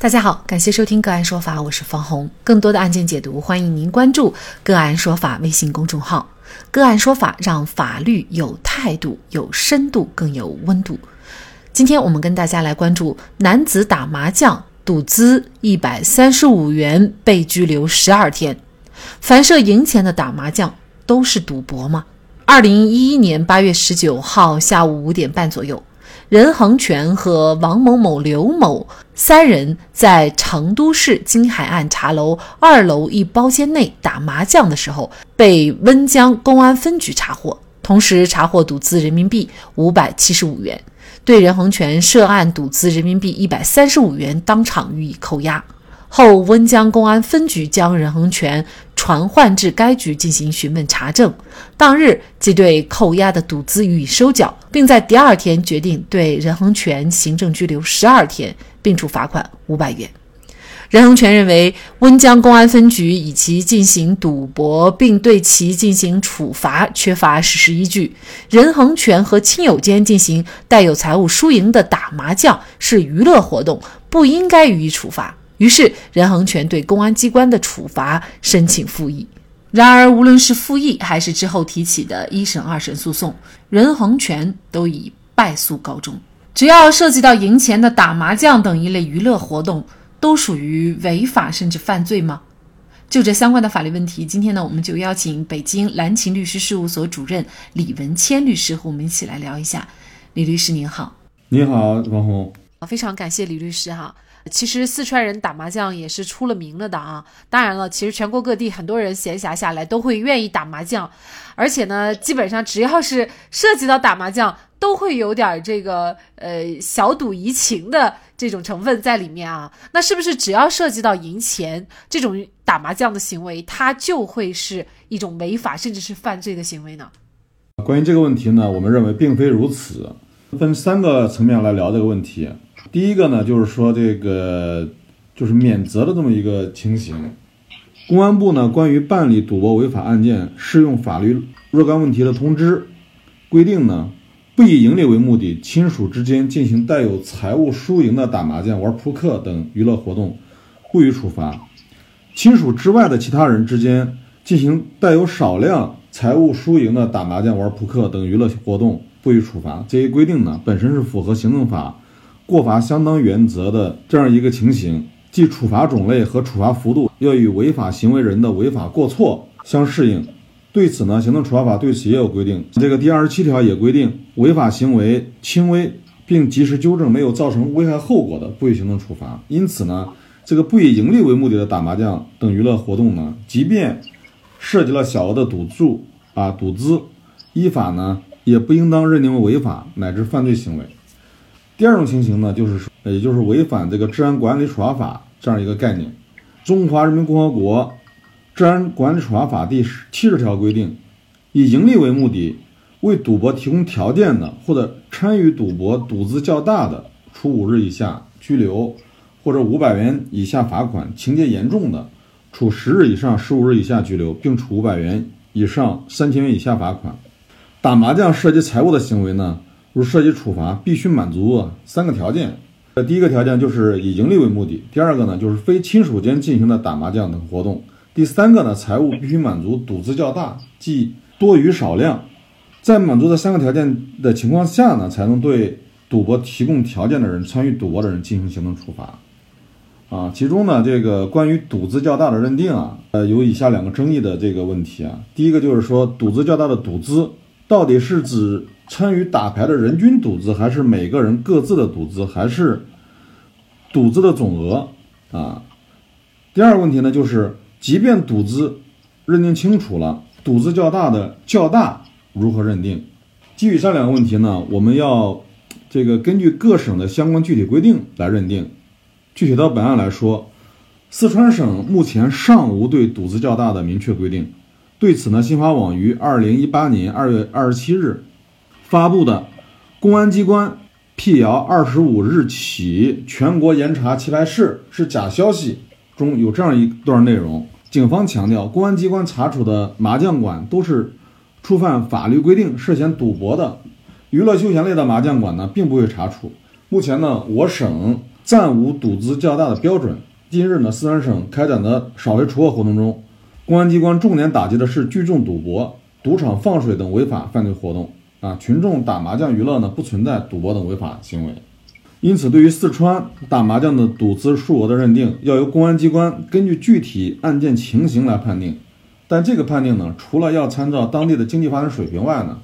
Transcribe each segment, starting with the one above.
大家好，感谢收听个案说法，我是方红。更多的案件解读，欢迎您关注个案说法微信公众号。个案说法让法律有态度、有深度、更有温度。今天我们跟大家来关注男子打麻将赌资一百三十五元被拘留十二天。凡涉赢钱的打麻将都是赌博吗？二零一一年八月十九号下午五点半左右。任恒全和王某某、刘某三人在成都市金海岸茶楼二楼一包间内打麻将的时候，被温江公安分局查获，同时查获赌资人民币五百七十五元，对任恒全涉案赌资人民币一百三十五元当场予以扣押。后，温江公安分局将任恒全传唤至该局进行询问查证，当日即对扣押的赌资予以收缴，并在第二天决定对任恒全行政拘留十二天，并处罚款五百元。任恒全认为，温江公安分局以其进行赌博并对其进行处罚缺乏事实依据。任恒全和亲友间进行带有财务输赢的打麻将是娱乐活动，不应该予以处罚。于是，任恒权对公安机关的处罚申请复议。然而，无论是复议还是之后提起的一审、二审诉讼，任恒权都以败诉告终。只要涉及到赢钱的打麻将等一类娱乐活动，都属于违法甚至犯罪吗？就这相关的法律问题，今天呢，我们就邀请北京蓝勤律师事务所主任李文谦律师和我们一起来聊一下。李律师您好，你好，王红，非常感谢李律师哈。其实四川人打麻将也是出了名了的啊！当然了，其实全国各地很多人闲暇下来都会愿意打麻将，而且呢，基本上只要是涉及到打麻将，都会有点这个呃小赌怡情的这种成分在里面啊。那是不是只要涉及到赢钱这种打麻将的行为，它就会是一种违法甚至是犯罪的行为呢？关于这个问题呢，我们认为并非如此，分三个层面来聊这个问题。第一个呢，就是说这个就是免责的这么一个情形。公安部呢关于办理赌博违法案件适用法律若干问题的通知规定呢，不以盈利为目的，亲属之间进行带有财务输赢的打麻将、玩扑克等娱乐活动，不予处罚；亲属之外的其他人之间进行带有少量财务输赢的打麻将、玩扑克等娱乐活动，不予处罚。这一规定呢，本身是符合行政法。过罚相当原则的这样一个情形，即处罚种类和处罚幅度要与违法行为人的违法过错相适应。对此呢，行政处罚法对此也有规定。这个第二十七条也规定，违法行为轻微并及时纠正，没有造成危害后果的，不予行政处罚。因此呢，这个不以盈利为目的的打麻将等娱乐活动呢，即便涉及了小额的赌注啊赌资，依法呢也不应当认定为违法乃至犯罪行为。第二种情形呢，就是说，也就是违反这个治安管理处罚法这样一个概念。中华人民共和国治安管理处罚法第七十条规定，以盈利为目的为赌博提供条件的，或者参与赌博赌资较大的，处五日以下拘留或者五百元以下罚款；情节严重的，处十日以上十五日以下拘留，并处五百元以上三千元以下罚款。打麻将涉及财物的行为呢？如涉及处罚，必须满足三个条件。呃，第一个条件就是以盈利为目的；第二个呢，就是非亲属间进行的打麻将等活动；第三个呢，财物必须满足赌资较大，即多于少量。在满足这三个条件的情况下呢，才能对赌博提供条件的人、参与赌博的人进行行政处罚。啊，其中呢，这个关于赌资较大的认定啊，呃，有以下两个争议的这个问题啊。第一个就是说，赌资较大的赌资到底是指？参与打牌的人均赌资，还是每个人各自的赌资，还是赌资的总额啊？第二个问题呢，就是即便赌资认定清楚了，赌资较大的较大如何认定？基于上两个问题呢，我们要这个根据各省的相关具体规定来认定。具体到本案来说，四川省目前尚无对赌资较大的明确规定。对此呢，新华网于二零一八年二月二十七日。发布的公安机关辟谣二十五日起全国严查棋牌室是假消息中有这样一段内容。警方强调，公安机关查处的麻将馆都是触犯法律规定、涉嫌赌博的娱乐休闲类的麻将馆呢，并不会查处。目前呢，我省暂无赌资较大的标准。近日呢，四川省开展的扫黑除恶活动中，公安机关重点打击的是聚众赌博、赌场放水等违法犯罪活动。啊，群众打麻将娱乐呢，不存在赌博等违法行为。因此，对于四川打麻将的赌资数额的认定，要由公安机关根据具体案件情形来判定。但这个判定呢，除了要参照当地的经济发展水平外呢，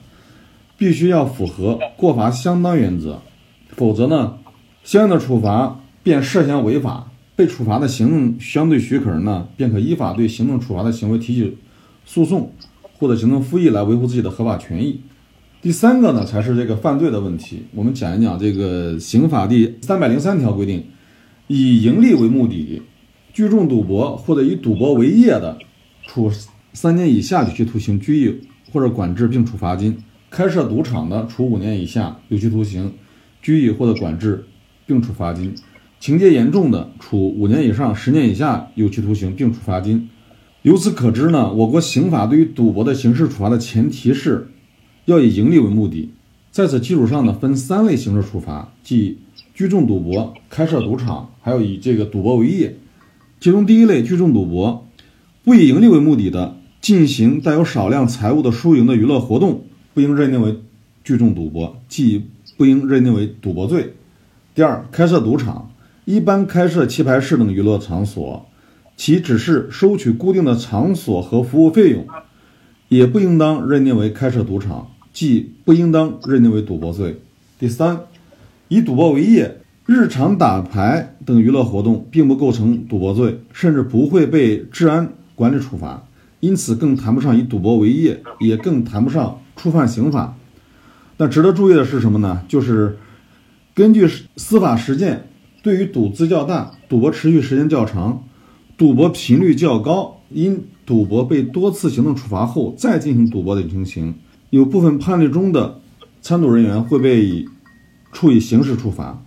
必须要符合过罚相当原则，否则呢，相应的处罚便涉嫌违法，被处罚的行政相对许可人呢，便可依法对行政处罚的行为提起诉讼或者行政复议来维护自己的合法权益。第三个呢，才是这个犯罪的问题。我们讲一讲这个刑法第三百零三条规定，以盈利为目的聚众赌博或者以赌博为业的，处三年以下有期徒刑、拘役或者管制，并处罚金。开设赌场的，处五年以下有期徒刑、拘役或者管制，并处罚金；情节严重的，处五年以上十年以下有期徒刑，并处罚金。由此可知呢，我国刑法对于赌博的刑事处罚的前提是要以盈利为目的。在此基础上呢，分三类刑事处罚，即聚众赌博、开设赌场，还有以这个赌博为业。其中第一类聚众赌博，不以盈利为目的的，进行带有少量财物的输赢的娱乐活动。不应认定为聚众赌博，即不应认定为赌博罪。第二，开设赌场，一般开设棋牌室等娱乐场所，其只是收取固定的场所和服务费用，也不应当认定为开设赌场，即不应当认定为赌博罪。第三，以赌博为业，日常打牌等娱乐活动并不构成赌博罪，甚至不会被治安管理处罚，因此更谈不上以赌博为业，也更谈不上。触犯刑法，那值得注意的是什么呢？就是根据司法实践，对于赌资较大、赌博持续时间较长、赌博频率较高，因赌博被多次行政处罚后再进行赌博的情形，有部分判例中的参赌人员会被以处以刑事处罚。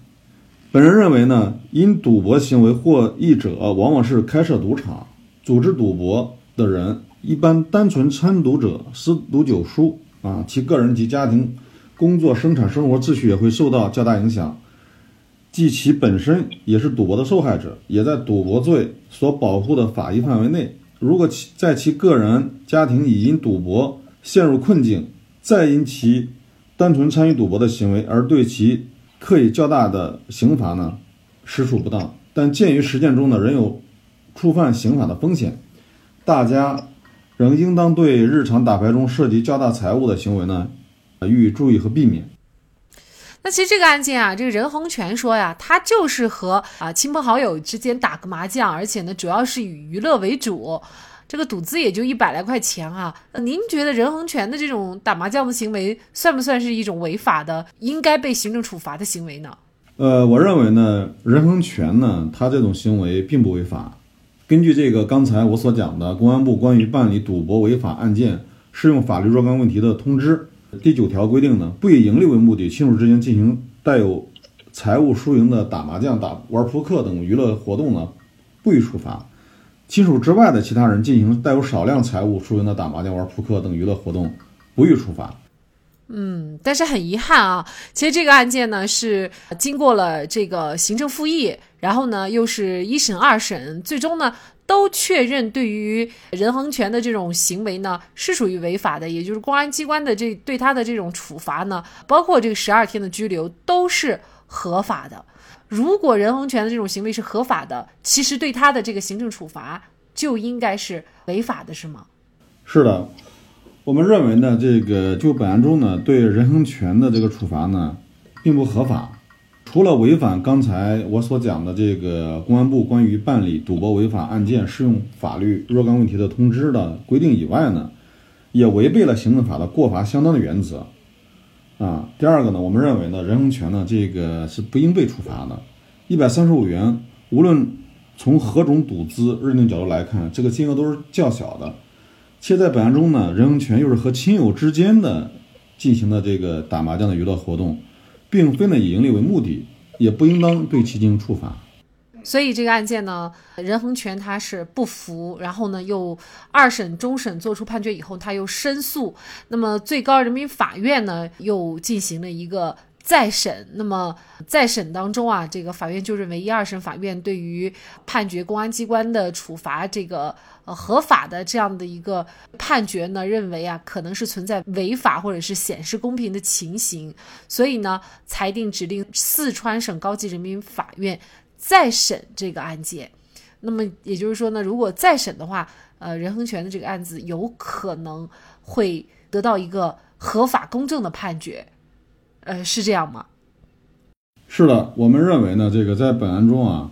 本人认为呢，因赌博行为获益者往往是开设赌场、组织赌博的人，一般单纯参赌者十赌九输。啊，其个人及家庭、工作、生产生活秩序也会受到较大影响，即其本身也是赌博的受害者，也在赌博罪所保护的法益范围内。如果其在其个人、家庭已因赌博陷入困境，再因其单纯参与赌博的行为而对其刻以较大的刑罚呢，实属不当。但鉴于实践中呢仍有触犯刑法的风险，大家。仍应当对日常打牌中涉及较大财物的行为呢，予以注意和避免。那其实这个案件啊，这个任恒全说呀，他就是和啊亲朋好友之间打个麻将，而且呢，主要是以娱乐为主，这个赌资也就一百来块钱啊。您觉得任恒权的这种打麻将的行为，算不算是一种违法的、应该被行政处罚的行为呢？呃，我认为呢，任恒权呢，他这种行为并不违法。根据这个刚才我所讲的公安部关于办理赌博违法案件适用法律若干问题的通知第九条规定呢，不以盈利为目的，亲属之间进行带有财务输赢的打麻将、打玩扑克等娱乐活动呢，不予处罚；亲属之外的其他人进行带有少量财物输赢的打麻将、玩扑克等娱乐活动，不予处罚。嗯，但是很遗憾啊，其实这个案件呢是经过了这个行政复议，然后呢又是一审二审，最终呢都确认对于任恒权的这种行为呢是属于违法的，也就是公安机关的这对他的这种处罚呢，包括这个十二天的拘留都是合法的。如果任恒权的这种行为是合法的，其实对他的这个行政处罚就应该是违法的，是吗？是的。我们认为呢，这个就本案中呢，对任恒权的这个处罚呢，并不合法。除了违反刚才我所讲的这个公安部关于办理赌博违法案件适用法律若干问题的通知的规定以外呢，也违背了行政法的过罚相当的原则。啊，第二个呢，我们认为呢，任洪权呢，这个是不应被处罚的。一百三十五元，无论从何种赌资认定角度来看，这个金额都是较小的。且在本案中呢，任洪权又是和亲友之间的进行的这个打麻将的娱乐活动，并非呢以盈利为目的，也不应当对其进行处罚。所以这个案件呢，任恒权他是不服，然后呢又二审、终审作出判决以后，他又申诉，那么最高人民法院呢又进行了一个再审，那么再审当中啊，这个法院就认为一二审法院对于判决公安机关的处罚这个呃合法的这样的一个判决呢，认为啊可能是存在违法或者是显示公平的情形，所以呢裁定指令四川省高级人民法院再审这个案件。那么也就是说呢，如果再审的话，呃，任恒权的这个案子有可能会得到一个合法公正的判决。呃，是这样吗？是的，我们认为呢，这个在本案中啊，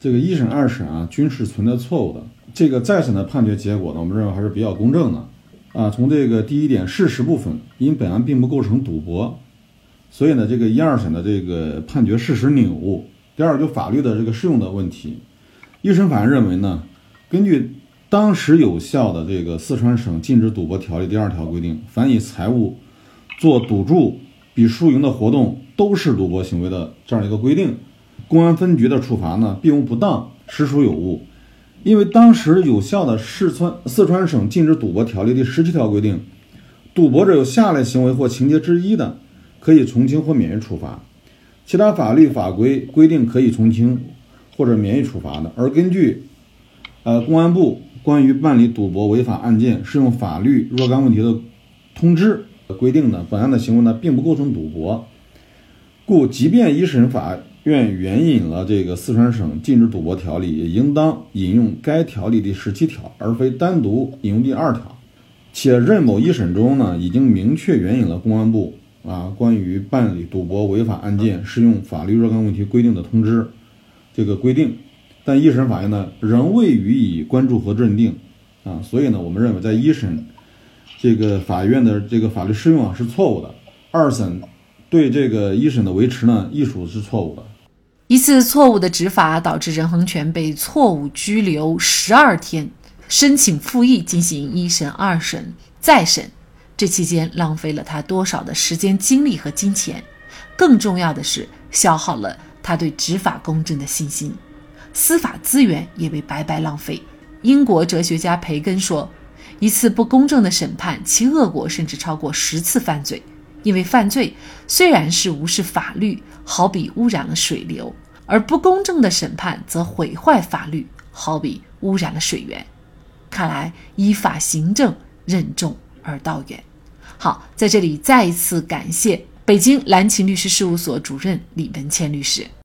这个一审、二审啊均是存在错误的。这个再审的判决结果呢，我们认为还是比较公正的。啊，从这个第一点事实部分，因本案并不构成赌博，所以呢，这个一二审的这个判决事实扭误。第二，就法律的这个适用的问题，一审法院认为呢，根据当时有效的这个四川省禁止赌博条例第二条规定，凡以财物做赌注。比输赢的活动都是赌博行为的这样一个规定，公安分局的处罚呢并无不当，实属有误。因为当时有效的四川四川省禁止赌博条例第十七条规定，赌博者有下列行为或情节之一的，可以从轻或免于处罚；其他法律法规规定可以从轻或者免于处罚的。而根据呃公安部关于办理赌博违法案件适用法律若干问题的通知。规定呢，本案的行为呢并不构成赌博，故即便一审法院援引了这个四川省禁止赌博条例，也应当引用该条例第十七条，而非单独引用第二条。且任某一审中呢，已经明确援引了公安部啊关于办理赌博违法案件适用法律若干问题规定的通知这个规定，但一审法院呢仍未予以关注和认定啊，所以呢，我们认为在一审。这个法院的这个法律适用啊是错误的，二审对这个一审的维持呢亦属是错误的。一次错误的执法导致任恒权被错误拘留十二天，申请复议进行一审、二审、再审，这期间浪费了他多少的时间、精力和金钱？更重要的是，消耗了他对执法公正的信心，司法资源也被白白浪费。英国哲学家培根说。一次不公正的审判，其恶果甚至超过十次犯罪。因为犯罪虽然是无视法律，好比污染了水流；而不公正的审判则毁坏法律，好比污染了水源。看来依法行政，任重而道远。好，在这里再一次感谢北京蓝琴律师事务所主任李文谦律师。